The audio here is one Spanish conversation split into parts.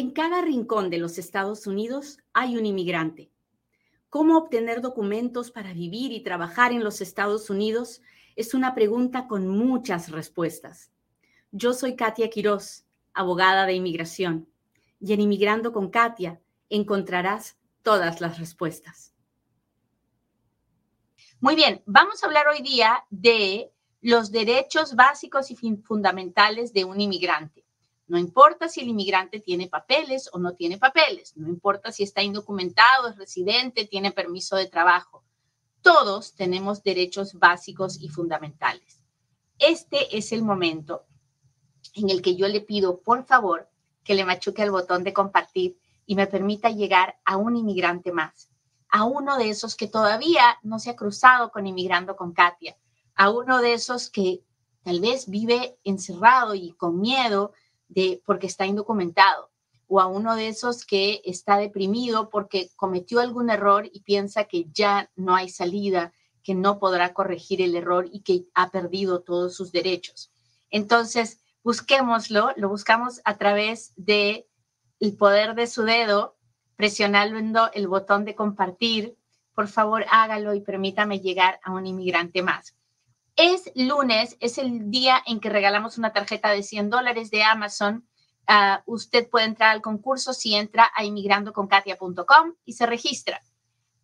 En cada rincón de los Estados Unidos hay un inmigrante. ¿Cómo obtener documentos para vivir y trabajar en los Estados Unidos? Es una pregunta con muchas respuestas. Yo soy Katia Quiroz, abogada de inmigración, y en Inmigrando con Katia encontrarás todas las respuestas. Muy bien, vamos a hablar hoy día de los derechos básicos y fundamentales de un inmigrante. No importa si el inmigrante tiene papeles o no tiene papeles, no importa si está indocumentado, es residente, tiene permiso de trabajo. Todos tenemos derechos básicos y fundamentales. Este es el momento en el que yo le pido, por favor, que le machuque el botón de compartir y me permita llegar a un inmigrante más, a uno de esos que todavía no se ha cruzado con inmigrando con Katia, a uno de esos que tal vez vive encerrado y con miedo de porque está indocumentado o a uno de esos que está deprimido porque cometió algún error y piensa que ya no hay salida, que no podrá corregir el error y que ha perdido todos sus derechos. Entonces, busquémoslo, lo buscamos a través de el poder de su dedo, presionando el botón de compartir. Por favor, hágalo y permítame llegar a un inmigrante más. Es lunes, es el día en que regalamos una tarjeta de 100 dólares de Amazon. Ah, usted puede entrar al concurso si entra a inmigrandoconkatia.com y se registra.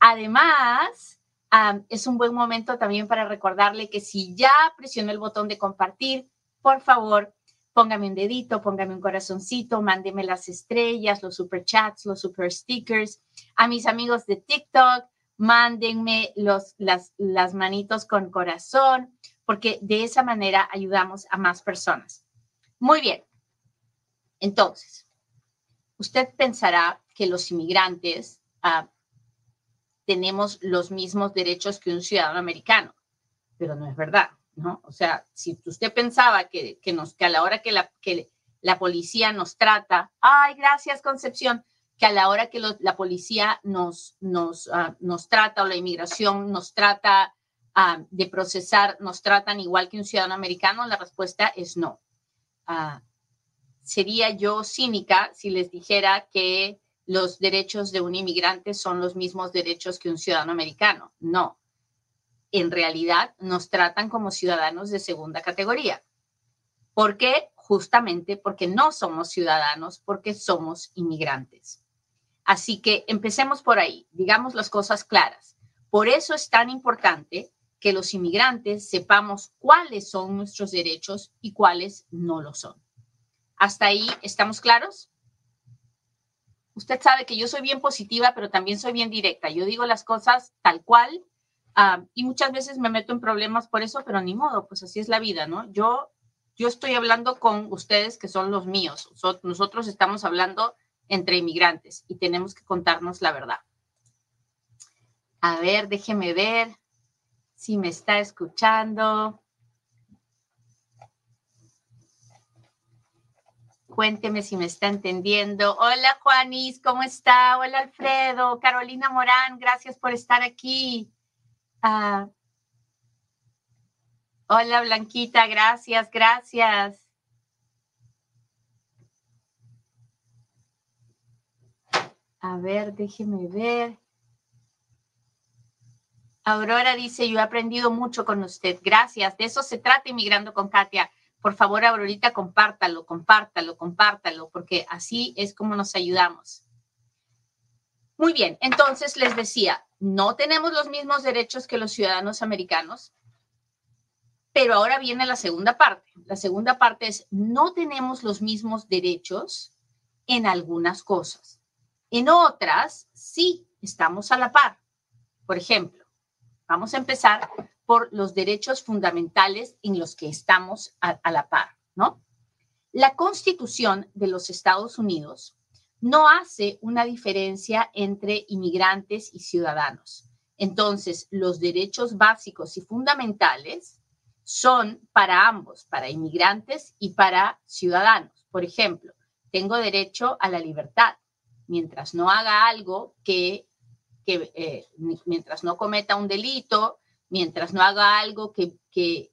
Además, ah, es un buen momento también para recordarle que si ya presionó el botón de compartir, por favor, póngame un dedito, póngame un corazoncito, mándeme las estrellas, los super chats, los super stickers. A mis amigos de TikTok, mándenme los, las, las manitos con corazón, porque de esa manera ayudamos a más personas. Muy bien. Entonces, usted pensará que los inmigrantes ah, tenemos los mismos derechos que un ciudadano americano, pero no es verdad, ¿no? O sea, si usted pensaba que, que, nos, que a la hora que la, que la policía nos trata, ay, gracias Concepción, que a la hora que la policía nos, nos, ah, nos trata o la inmigración nos trata ah, de procesar, nos tratan igual que un ciudadano americano, la respuesta es no. Ah, sería yo cínica si les dijera que los derechos de un inmigrante son los mismos derechos que un ciudadano americano. No. En realidad nos tratan como ciudadanos de segunda categoría. ¿Por qué? Justamente porque no somos ciudadanos, porque somos inmigrantes. Así que empecemos por ahí, digamos las cosas claras. Por eso es tan importante que los inmigrantes sepamos cuáles son nuestros derechos y cuáles no lo son. ¿Hasta ahí estamos claros? Usted sabe que yo soy bien positiva, pero también soy bien directa. Yo digo las cosas tal cual ah, y muchas veces me meto en problemas por eso, pero ni modo, pues así es la vida, ¿no? Yo, yo estoy hablando con ustedes que son los míos. Nosotros estamos hablando entre inmigrantes y tenemos que contarnos la verdad. A ver, déjeme ver si me está escuchando. Cuénteme si me está entendiendo. Hola Juanis, ¿cómo está? Hola Alfredo, Carolina Morán, gracias por estar aquí. Ah, hola Blanquita, gracias, gracias. A ver, déjeme ver. Aurora dice, yo he aprendido mucho con usted. Gracias. De eso se trata Inmigrando con Katia. Por favor, Aurorita, compártalo, compártalo, compártalo, porque así es como nos ayudamos. Muy bien, entonces les decía, no tenemos los mismos derechos que los ciudadanos americanos, pero ahora viene la segunda parte. La segunda parte es, no tenemos los mismos derechos en algunas cosas. En otras, sí, estamos a la par. Por ejemplo, vamos a empezar por los derechos fundamentales en los que estamos a, la par, ¿no? La Constitución de los Estados Unidos no hace una diferencia entre inmigrantes y ciudadanos. Entonces, los derechos básicos y fundamentales son para ambos, para inmigrantes y para ciudadanos. Por ejemplo, tengo derecho a la libertad, mientras no haga algo que, eh, mientras no cometa un delito, mientras no haga algo que, que,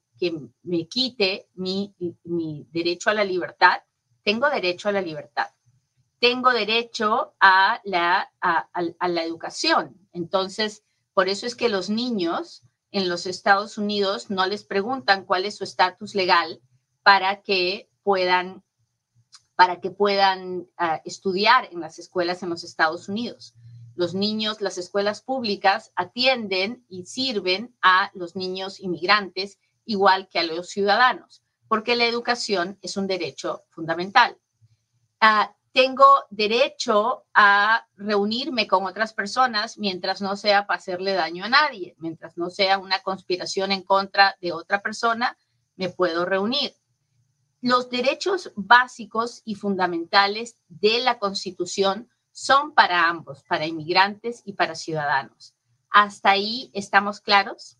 me quite mi, mi derecho a la libertad, tengo derecho a la libertad. tengo derecho a la, a, la educación. Entonces, por eso es que los niños en los Estados Unidos no les preguntan cuál es su estatus legal para que puedan, para que puedan ah, estudiar en las escuelas en los Estados Unidos. Los niños, las escuelas públicas atienden y sirven a los niños inmigrantes igual que a los ciudadanos, porque la educación es un derecho fundamental. Ah, tengo derecho a reunirme con otras personas mientras no sea para hacerle daño a nadie, mientras no sea una conspiración en contra de otra persona, me puedo reunir. Los derechos básicos y fundamentales de la Constitución son para ambos, para inmigrantes y para ciudadanos. ¿Hasta ahí estamos claros?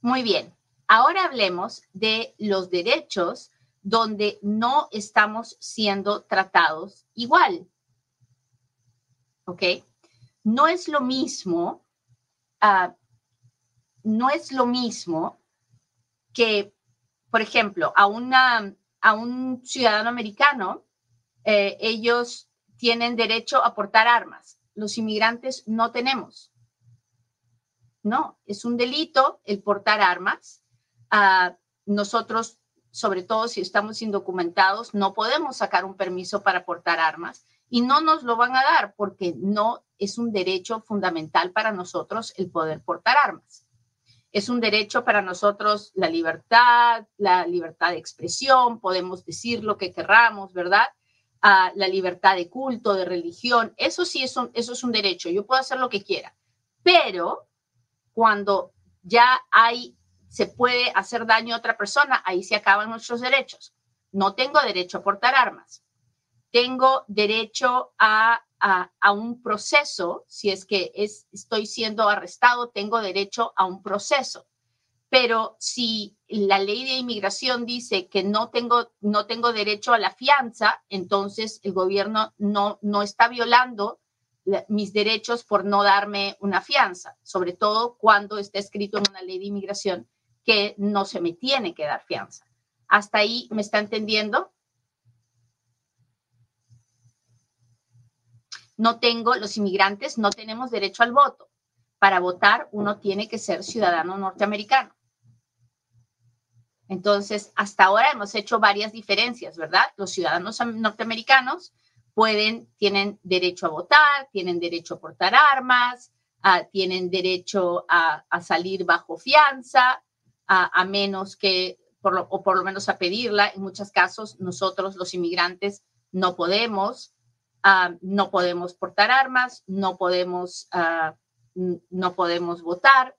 Muy bien. Ahora hablemos de los derechos donde no estamos siendo tratados igual. ¿Ok? No es lo mismo, ah, no es lo mismo que, por ejemplo, a, una, a un ciudadano americano, eh, ellos tienen derecho a portar armas. Los inmigrantes no tenemos. No, es un delito el portar armas nosotros, sobre todo si estamos indocumentados, no podemos sacar un permiso para portar armas y no nos lo van a dar porque no es un derecho fundamental para nosotros el poder portar armas. Es un derecho para nosotros la libertad, la libertad de expresión, podemos decir lo que querramos, ¿verdad? la libertad de culto, de religión, eso sí es eso es un derecho, yo puedo hacer lo que quiera, pero cuando ya hay se puede hacer daño a otra persona, ahí se acaban nuestros derechos. No tengo derecho a portar armas. Tengo derecho a, un proceso, si es que es, estoy siendo arrestado, tengo derecho a un proceso. Pero si la ley de inmigración dice que no tengo, no tengo derecho a la fianza, entonces el gobierno no, no está violando mis derechos por no darme una fianza, sobre todo cuando está escrito en una ley de inmigración que no se me tiene que dar fianza. ¿Hasta ahí me está entendiendo? No tengo, los inmigrantes no tenemos derecho al voto. Para votar uno tiene que ser ciudadano norteamericano. Entonces, hasta ahora hemos hecho varias diferencias, ¿verdad? Los ciudadanos norteamericanos pueden, tienen derecho a votar, tienen derecho a portar armas, ah, tienen derecho a, salir bajo fianza, a, menos que, por o por lo menos a pedirla. En muchos casos, nosotros los inmigrantes no podemos, ah, no podemos portar armas, no podemos, ah, no podemos votar.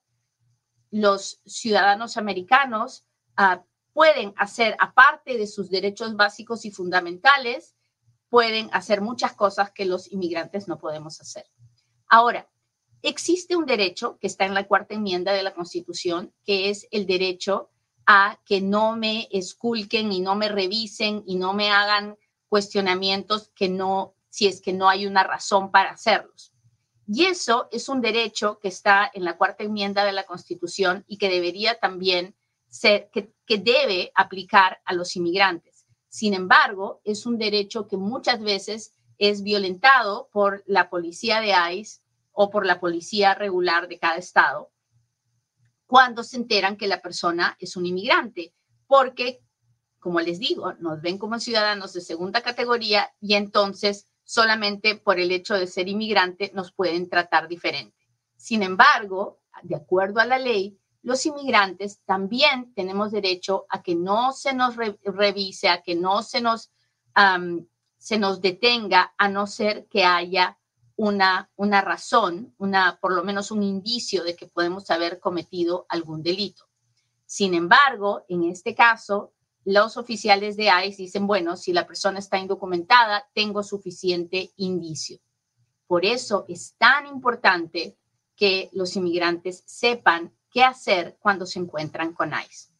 Los ciudadanos americanos ah, pueden hacer, aparte de sus derechos básicos y fundamentales, pueden hacer muchas cosas que los inmigrantes no podemos hacer. Ahora, existe un derecho que está en la cuarta enmienda de la Constitución, que es el derecho a que no me esculquen y no me revisen y no me hagan cuestionamientos que no, si es que no hay una razón para hacerlos. Y eso es un derecho que está en la cuarta enmienda de la Constitución y que debería también ser, que, que debe aplicar a los inmigrantes. Sin embargo, es un derecho que muchas veces es violentado por la policía de ICE o por la policía regular de cada estado cuando se enteran que la persona es un inmigrante, porque, como les digo, nos ven como ciudadanos de segunda categoría y entonces solamente por el hecho de ser inmigrante nos pueden tratar diferente. Sin embargo, de acuerdo a la ley, los inmigrantes también tenemos derecho a que no se nos revise, a que no se nos, se nos detenga, a no ser que haya una, una razón, una, por lo menos un indicio de que podemos haber cometido algún delito. Sin embargo, en este caso, los oficiales de ICE dicen, bueno, si la persona está indocumentada, tengo suficiente indicio. Por eso es tan importante que los inmigrantes sepan qué hacer cuando se encuentran con ICE.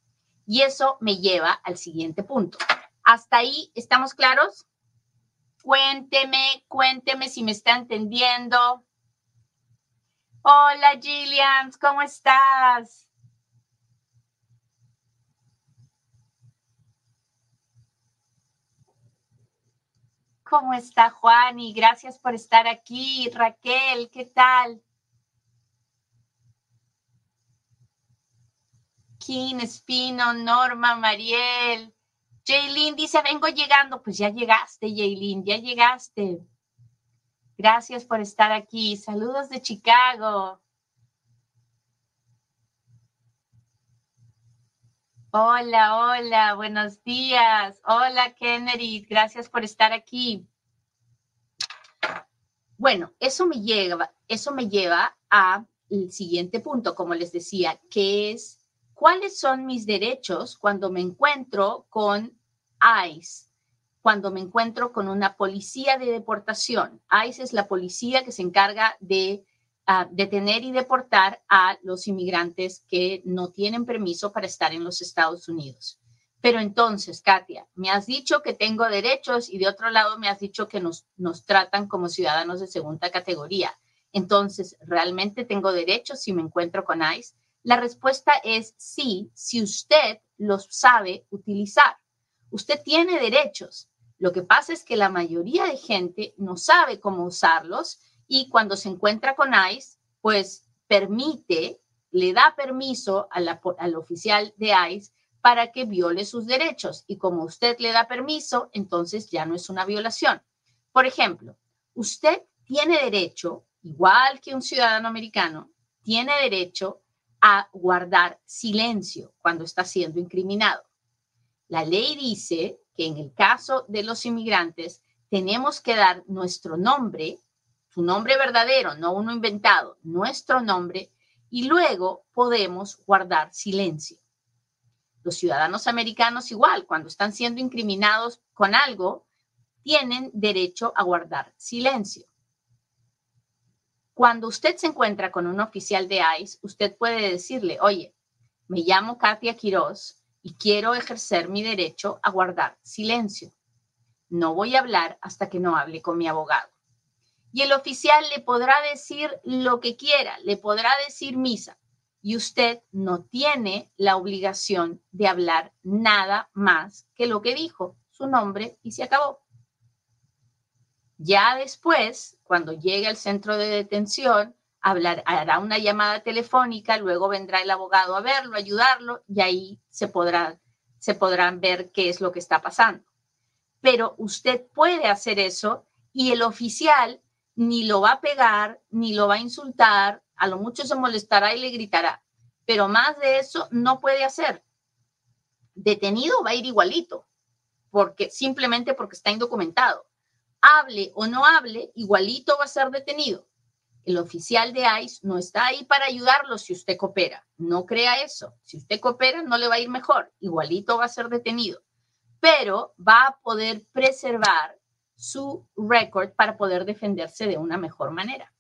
Y eso me lleva al siguiente punto. ¿Hasta ahí estamos claros? Cuénteme, cuénteme si me está entendiendo. Hola Gillian, ¿cómo estás? ¿Cómo está Juan? Y gracias por estar aquí. Raquel, ¿qué tal? Kim, Espino, Norma, Mariel. Jaylin dice, vengo llegando. Pues ya llegaste, Jaylin, ya llegaste. Gracias por estar aquí. Saludos de Chicago. Hola, hola, buenos días. Hola, Kennedy, gracias por estar aquí. Bueno, eso me lleva, eso me lleva al siguiente punto, como les decía, que es cuáles son mis derechos cuando me encuentro con ICE, cuando me encuentro con una policía de deportación. ICE es la policía que se encarga de uh, detener y deportar a los inmigrantes que no tienen permiso para estar en los Estados Unidos. Pero entonces, Katia, me has dicho que tengo derechos y de otro lado me has dicho que nos, nos tratan como ciudadanos de segunda categoría. Entonces, ¿realmente tengo derechos si me encuentro con ICE? La respuesta es sí, si usted los sabe utilizar. Usted tiene derechos. Lo que pasa es que la mayoría de gente no sabe cómo usarlos y cuando se encuentra con ICE, pues permite, le da permiso al oficial de ICE para que viole sus derechos. Y como usted le da permiso, entonces ya no es una violación. Por ejemplo, usted tiene derecho, igual que un ciudadano americano, tiene derecho a guardar silencio cuando está siendo incriminado. La ley dice que en el caso de los inmigrantes tenemos que dar nuestro nombre, su nombre verdadero, no uno inventado, nuestro nombre, y luego podemos guardar silencio. Los ciudadanos americanos igual, cuando están siendo incriminados con algo, tienen derecho a guardar silencio. Cuando usted se encuentra con un oficial de ICE, usted puede decirle, oye, me llamo Katia Quiroz y quiero ejercer mi derecho a guardar silencio. No voy a hablar hasta que no hable con mi abogado. Y el oficial le podrá decir lo que quiera, le podrá decir misa. Y usted no tiene la obligación de hablar nada más que lo que dijo, su nombre, y se acabó. Ya después, cuando llegue al centro de detención, hablar, hará una llamada telefónica, luego vendrá el abogado a verlo, ayudarlo y ahí se, podrá, se podrán ver qué es lo que está pasando. Pero usted puede hacer eso y el oficial ni lo va a pegar, ni lo va a insultar, a lo mucho se molestará y le gritará, pero más de eso no puede hacer. Detenido va a ir igualito, porque simplemente porque está indocumentado hable o no hable, igualito va a ser detenido. El oficial de ICE no está ahí para ayudarlo si usted coopera. No crea eso. Si usted coopera, no le va a ir mejor. Igualito va a ser detenido. Pero va a poder preservar su récord para poder defenderse de una mejor manera.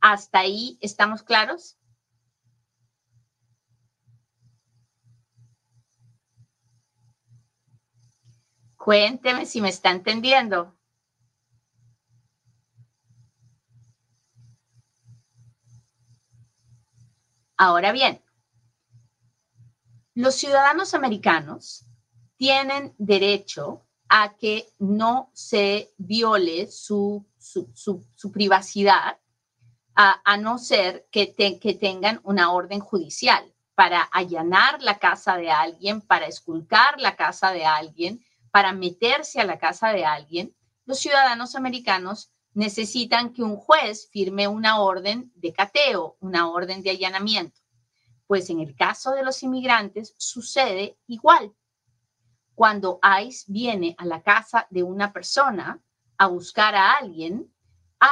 ¿Hasta ahí estamos claros? Cuénteme si me está entendiendo. Ahora bien, los ciudadanos americanos tienen derecho a que no se viole su, privacidad, a, no ser que, que tengan una orden judicial para allanar la casa de alguien, para esculcar la casa de alguien, para meterse a la casa de alguien, los ciudadanos americanos necesitan que un juez firme una orden de cateo, una orden de allanamiento. Pues en el caso de los inmigrantes sucede igual. Cuando ICE viene a la casa de una persona a buscar a alguien,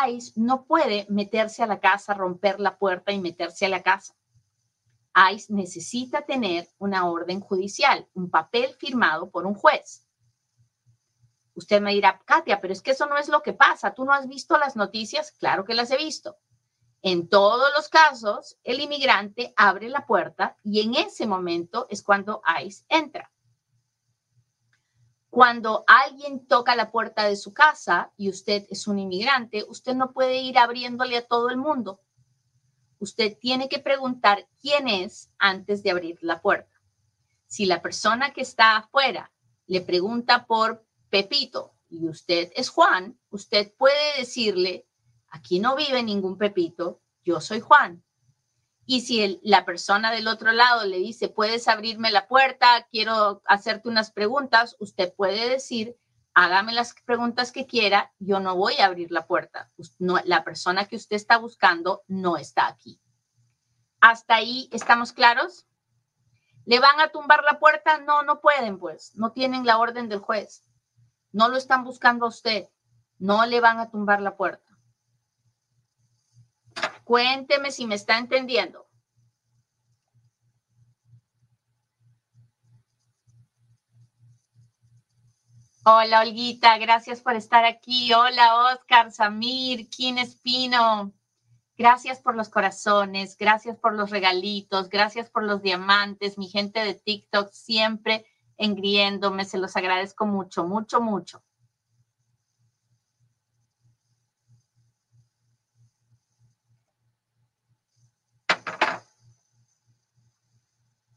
ICE no puede meterse a la casa, romper la puerta y meterse a la casa. ICE necesita tener una orden judicial, un papel firmado por un juez. Usted me dirá, Katia, pero es que eso no es lo que pasa. ¿Tú no has visto las noticias? Claro que las he visto. En todos los casos, el inmigrante abre la puerta y en ese momento es cuando ICE entra. Cuando alguien toca la puerta de su casa y usted es un inmigrante, usted no puede ir abriéndole a todo el mundo. Usted tiene que preguntar quién es antes de abrir la puerta. Si la persona que está afuera le pregunta por Pepito, y usted es Juan, usted puede decirle, aquí no vive ningún Pepito, yo soy Juan. Y si la persona del otro lado le dice, puedes abrirme la puerta, quiero hacerte unas preguntas, usted puede decir, hágame las preguntas que quiera, yo no voy a abrir la puerta. La persona que usted está buscando no está aquí. ¿Hasta ahí estamos claros? ¿Le van a tumbar la puerta? No, no pueden, pues. No tienen la orden del juez. No lo están buscando a usted. No le van a tumbar la puerta. Cuénteme si me está entendiendo. Hola, Olguita, gracias por estar aquí. Hola, Oscar, Samir, Kim Espino. Gracias por los corazones, gracias por los regalitos, gracias por los diamantes, mi gente de TikTok siempre engriéndome, se los agradezco mucho, mucho, mucho.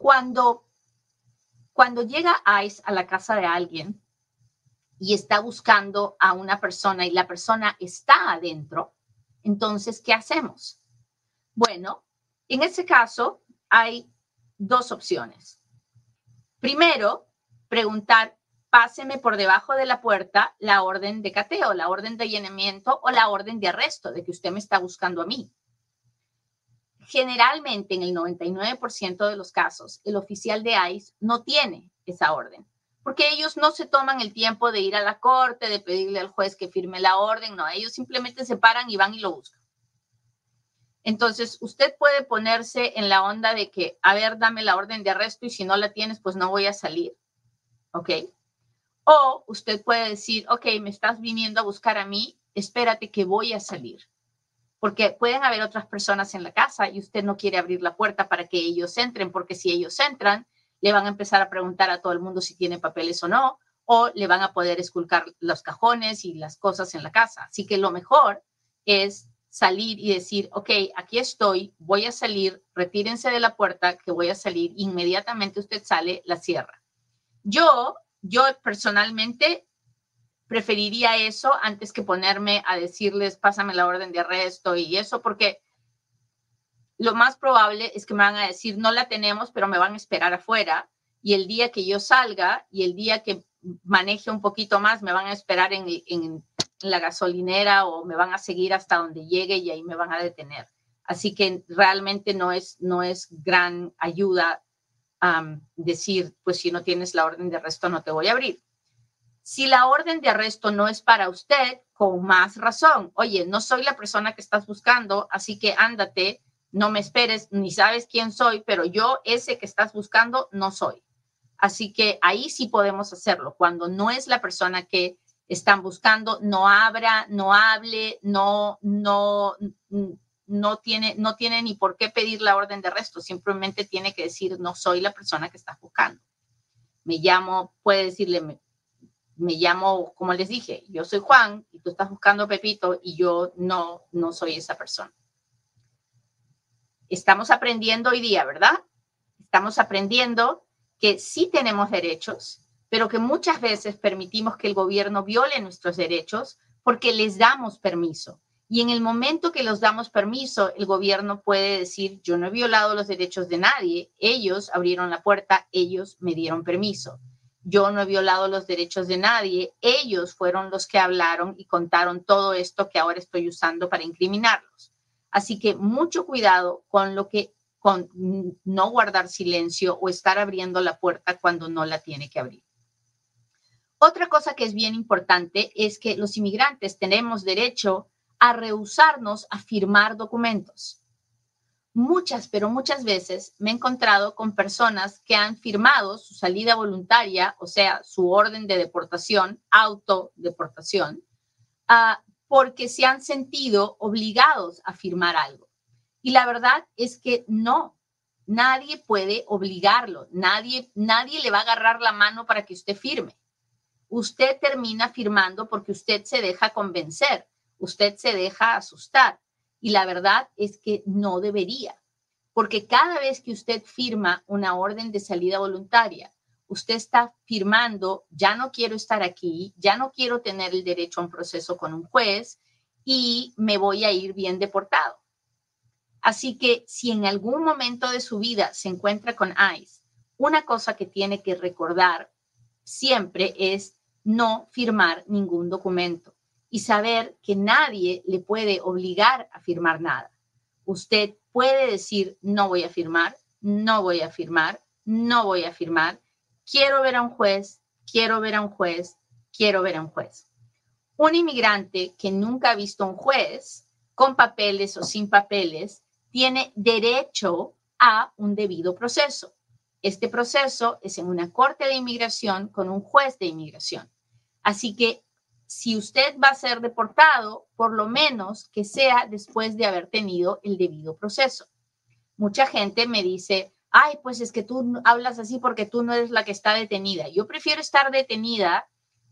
Cuando, cuando llega ICE a la casa de alguien y está buscando a una persona y la persona está adentro, entonces, ¿qué hacemos? Bueno, en ese caso hay dos opciones. Primero, preguntar, páseme por debajo de la puerta la orden de cateo, la orden de allanamiento o la orden de arresto de que usted me está buscando a mí. Generalmente, en el 99% de los casos, el oficial de ICE no tiene esa orden, porque ellos no se toman el tiempo de ir a la corte, de pedirle al juez que firme la orden, no, ellos simplemente se paran y van y lo buscan. Entonces, usted puede ponerse en la onda de que, a ver, dame la orden de arresto y si no la tienes, pues no voy a salir. ¿Ok? O usted puede decir, ok, me estás viniendo a buscar a mí, espérate que voy a salir. Porque pueden haber otras personas en la casa y usted no quiere abrir la puerta para que ellos entren, porque si ellos entran, le van a empezar a preguntar a todo el mundo si tiene papeles o no, o le van a poder esculcar los cajones y las cosas en la casa. Así que lo mejor es salir y decir, ok, aquí estoy, voy a salir, retírense de la puerta, que voy a salir, inmediatamente usted sale, la cierra. Yo, yo personalmente preferiría eso antes que ponerme a decirles, pásame la orden de arresto y eso, porque lo más probable es que me van a decir, no la tenemos, pero me van a esperar afuera. Y el día que yo salga y el día que maneje un poquito más, me van a esperar en, la gasolinera o me van a seguir hasta donde llegue y ahí me van a detener. Así que realmente no es, no es gran ayuda decir, pues si no tienes la orden de arresto no te voy a abrir. Si la orden de arresto no es para usted, con más razón, oye, no soy la persona que estás buscando, así que ándate, no me esperes, ni sabes quién soy, pero yo ese que estás buscando no soy. Así que ahí sí podemos hacerlo, cuando no es la persona que están buscando, no abra, no hable, no, no, no tiene, no tiene ni por qué pedir la orden de arresto, simplemente tiene que decir, no soy la persona que estás buscando. Me llamo, puede decirle, me llamo, como les dije, yo soy Juan y tú estás buscando a Pepito y yo no, no soy esa persona. Estamos aprendiendo hoy día, ¿verdad? Estamos aprendiendo que sí tenemos derechos, pero que muchas veces permitimos que el gobierno viole nuestros derechos porque les damos permiso. Y en el momento que los damos permiso, el gobierno puede decir, yo no he violado los derechos de nadie, ellos abrieron la puerta, ellos me dieron permiso. Yo no he violado los derechos de nadie, ellos fueron los que hablaron y contaron todo esto que ahora estoy usando para incriminarlos. Así que mucho cuidado con lo que con no guardar silencio o estar abriendo la puerta cuando no la tiene que abrir. Otra cosa que es bien importante es que los inmigrantes tenemos derecho a rehusarnos a firmar documentos. Muchas, pero muchas veces me he encontrado con personas que han firmado su salida voluntaria, o sea, su orden de deportación, autodeportación, uh, porque se han sentido obligados a firmar algo. Y la verdad es que no, nadie puede obligarlo, nadie, nadie le va a agarrar la mano para que usted firme usted termina firmando porque usted se deja convencer, usted se deja asustar. Y la verdad es que no debería, porque cada vez que usted firma una orden de salida voluntaria usted está firmando, ya no quiero estar aquí, ya no quiero tener el derecho a un proceso con un juez y me voy a ir bien deportado. Así que si en algún momento de su vida se encuentra con ICE, una cosa que tiene que recordar siempre es no firmar ningún documento y saber que nadie le puede obligar a firmar nada. Usted puede decir, no voy a firmar, no voy a firmar, no voy a firmar, quiero ver a un juez, quiero ver a un juez, quiero ver a un juez. Un inmigrante que nunca ha visto a un juez, con papeles o sin papeles, tiene derecho a un debido proceso. Este proceso es en una corte de inmigración con un juez de inmigración. Así que si usted va a ser deportado, por lo menos que sea después de haber tenido el debido proceso. Mucha gente me dice, ay, pues es que tú hablas así porque tú no eres la que está detenida. Yo prefiero estar detenida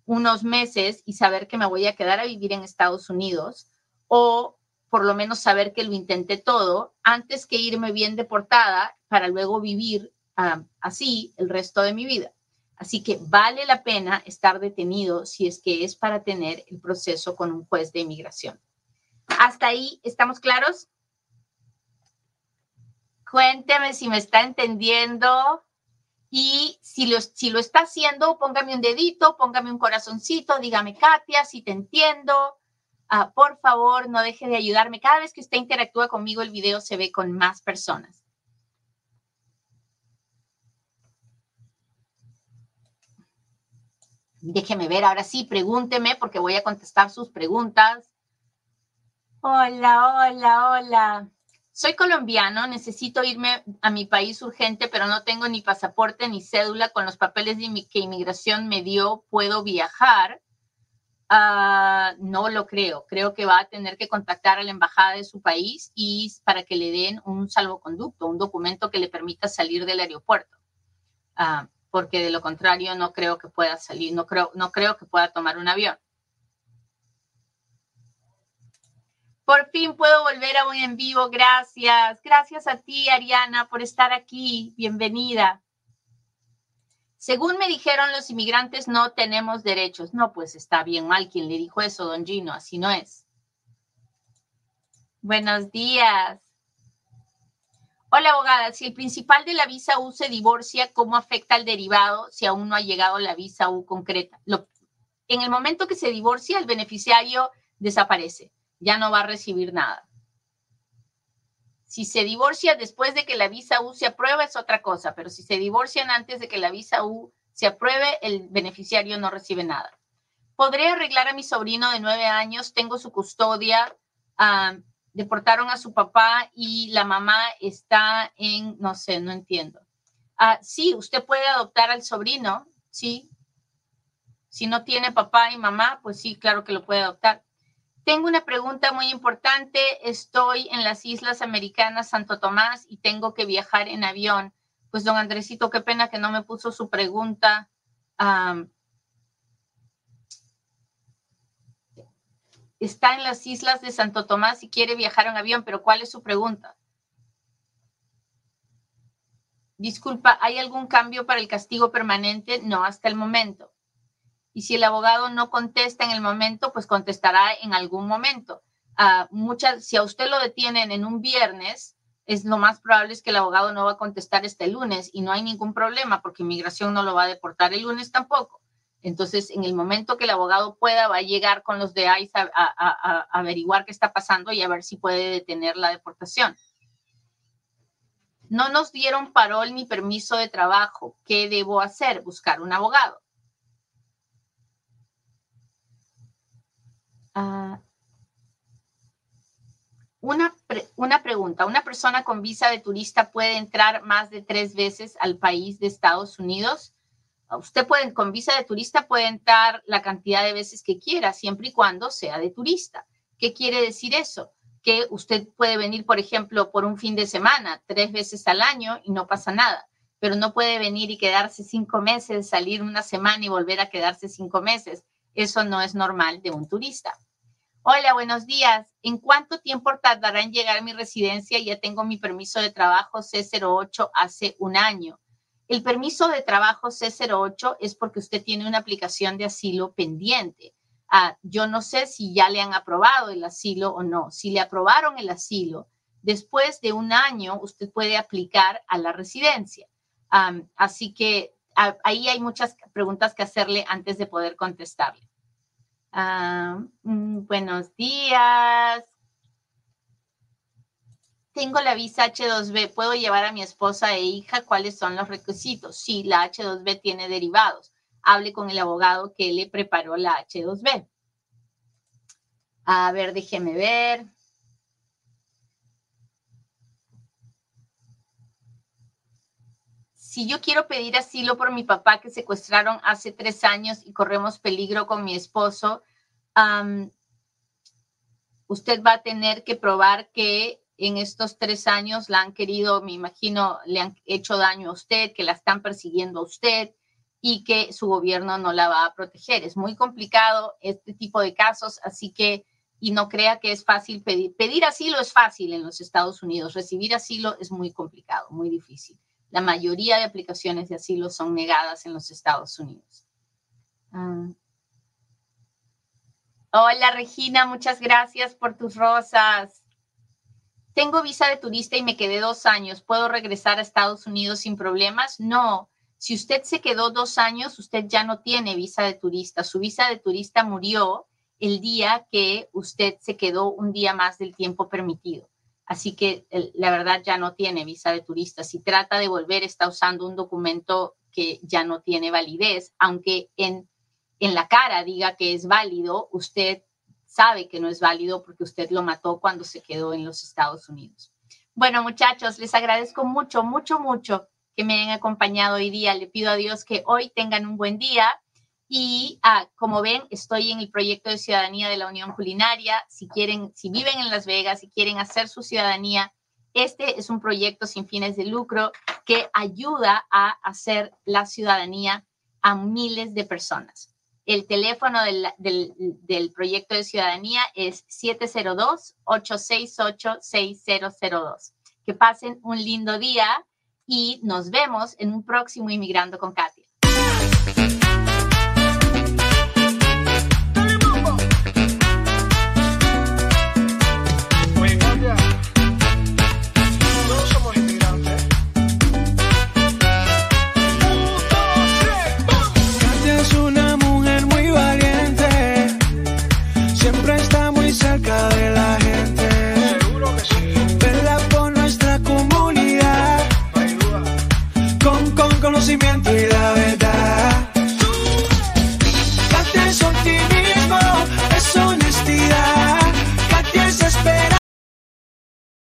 unos meses y saber que me voy a quedar a vivir en Estados Unidos o por lo menos saber que lo intenté todo antes que irme bien deportada para luego vivir así el resto de mi vida. Así que vale la pena estar detenido si es que es para tener el proceso con un juez de inmigración. ¿Hasta ahí estamos claros? Cuénteme si me está entendiendo. Y si lo, si lo está haciendo, póngame un dedito, póngame un corazoncito, dígame, Katia, si te entiendo. Ah, por favor, no deje de ayudarme. Cada vez que usted interactúa conmigo, el video se ve con más personas. Déjeme ver, ahora sí, pregúnteme porque voy a contestar sus preguntas. Hola, hola, hola. Soy colombiano, necesito irme a mi país urgente, pero no tengo ni pasaporte ni cédula con los papeles que inmigración me dio. ¿Puedo viajar? Ah, no lo creo. Creo que va a tener que contactar a la embajada de su país y para que le den un salvoconducto, un documento que le permita salir del aeropuerto. Ah, porque de lo contrario no creo que pueda salir, no creo, no creo que pueda tomar un avión. Por fin puedo volver a un en vivo. Gracias. Gracias a ti, Ariana, por estar aquí. Bienvenida. Según me dijeron, los inmigrantes no tenemos derechos. No, pues está bien mal quien le dijo eso, don Gino. Así no es. Buenos días. Hola, abogada. Si el principal de la visa U se divorcia, ¿cómo afecta al derivado si aún no ha llegado la visa U concreta? en el momento que se divorcia, el beneficiario desaparece ya no va a recibir nada. Si se divorcia después de que la visa U se aprueba es otra cosa, pero si se divorcian antes de que la visa U se apruebe, el beneficiario no recibe nada. ¿Podré arreglar a mi sobrino de nueve años? Tengo su custodia. Deportaron a su papá y la mamá está en, no sé, no entiendo. Ah, sí, usted puede adoptar al sobrino, sí. Si no tiene papá y mamá, pues sí, claro que lo puede adoptar. Tengo una pregunta muy importante. Estoy en las Islas Americanas, Santo Tomás, y tengo que viajar en avión. Pues, don Andresito, qué pena que no me puso su pregunta. Está en las Islas de Santo Tomás y quiere viajar en avión, pero ¿cuál es su pregunta? Disculpa, ¿hay algún cambio para el castigo permanente? No, hasta el momento y si el abogado no contesta en el momento, pues contestará en algún momento. Uh, muchas, si a usted lo detienen en un viernes, es lo más probable es que el abogado no va a contestar este lunes y no hay ningún problema porque inmigración no lo va a deportar el lunes tampoco. Entonces, en el momento que el abogado pueda, va a llegar con los de ICE a, averiguar qué está pasando y a ver si puede detener la deportación. No nos dieron parol ni permiso de trabajo. ¿Qué debo hacer? Buscar un abogado. Ah, una, una pregunta, ¿una persona con visa de turista puede entrar más de tres veces al país de Estados Unidos? Usted puede, con visa de turista puede entrar la cantidad de veces que quiera, siempre y cuando sea de turista. ¿Qué quiere decir eso? Que usted puede venir, por ejemplo, por un fin de semana, tres veces al año y no pasa nada, pero no puede venir y quedarse cinco meses, salir una semana y volver a quedarse cinco meses. Eso no es normal de un turista. Hola, buenos días. ¿En cuánto tiempo tardará en llegar a mi residencia? Ya tengo mi permiso de trabajo C08 hace un año. El permiso de trabajo C08 es porque usted tiene una aplicación de asilo pendiente. Ah, yo no sé si ya le han aprobado el asilo o no. Si le aprobaron el asilo, después de un año usted puede aplicar a la residencia. así que ahí hay muchas preguntas que hacerle antes de poder contestarle. Mm, buenos días. Tengo la visa H2B, ¿puedo llevar a mi esposa e hija? ¿Cuáles son los requisitos? Sí, la H2B tiene derivados. Hable con el abogado que le preparó la H2B. A ver, déjeme ver. si yo quiero pedir asilo por mi papá que secuestraron hace tres años y corremos peligro con mi esposo, usted va a tener que probar que en estos tres años la han querido, me imagino, le han hecho daño a usted, que la están persiguiendo a usted y que su gobierno no la va a proteger. Es muy complicado este tipo de casos, así que, y no crea que es fácil pedir. Pedir asilo es fácil en los Estados Unidos, recibir asilo es muy complicado, muy difícil la mayoría de aplicaciones de asilo son negadas en los Estados Unidos. Ah. Hola Regina, muchas gracias por tus rosas. Tengo visa de turista y me quedé dos años. ¿Puedo regresar a Estados Unidos sin problemas? No. Si usted se quedó dos años, usted ya no tiene visa de turista. Su visa de turista murió el día que usted se quedó un día más del tiempo permitido. Así que la verdad ya no tiene visa de turista. Si trata de volver, está usando un documento que ya no tiene validez, aunque en, en la cara diga que es válido, usted sabe que no es válido porque usted lo mató cuando se quedó en los Estados Unidos. Bueno, muchachos, les agradezco mucho, mucho, mucho que me hayan acompañado hoy día. Le pido a Dios que hoy tengan un buen día y ah, como ven, estoy en el proyecto de ciudadanía de la Unión Culinaria. Si quieren, si viven en Las Vegas y quieren hacer su ciudadanía, este es un proyecto sin fines de lucro que ayuda a hacer la ciudadanía a miles de personas. El teléfono del, del, proyecto de ciudadanía es 702-868-6002. Que pasen un lindo día y nos vemos en un próximo Inmigrando con Katia.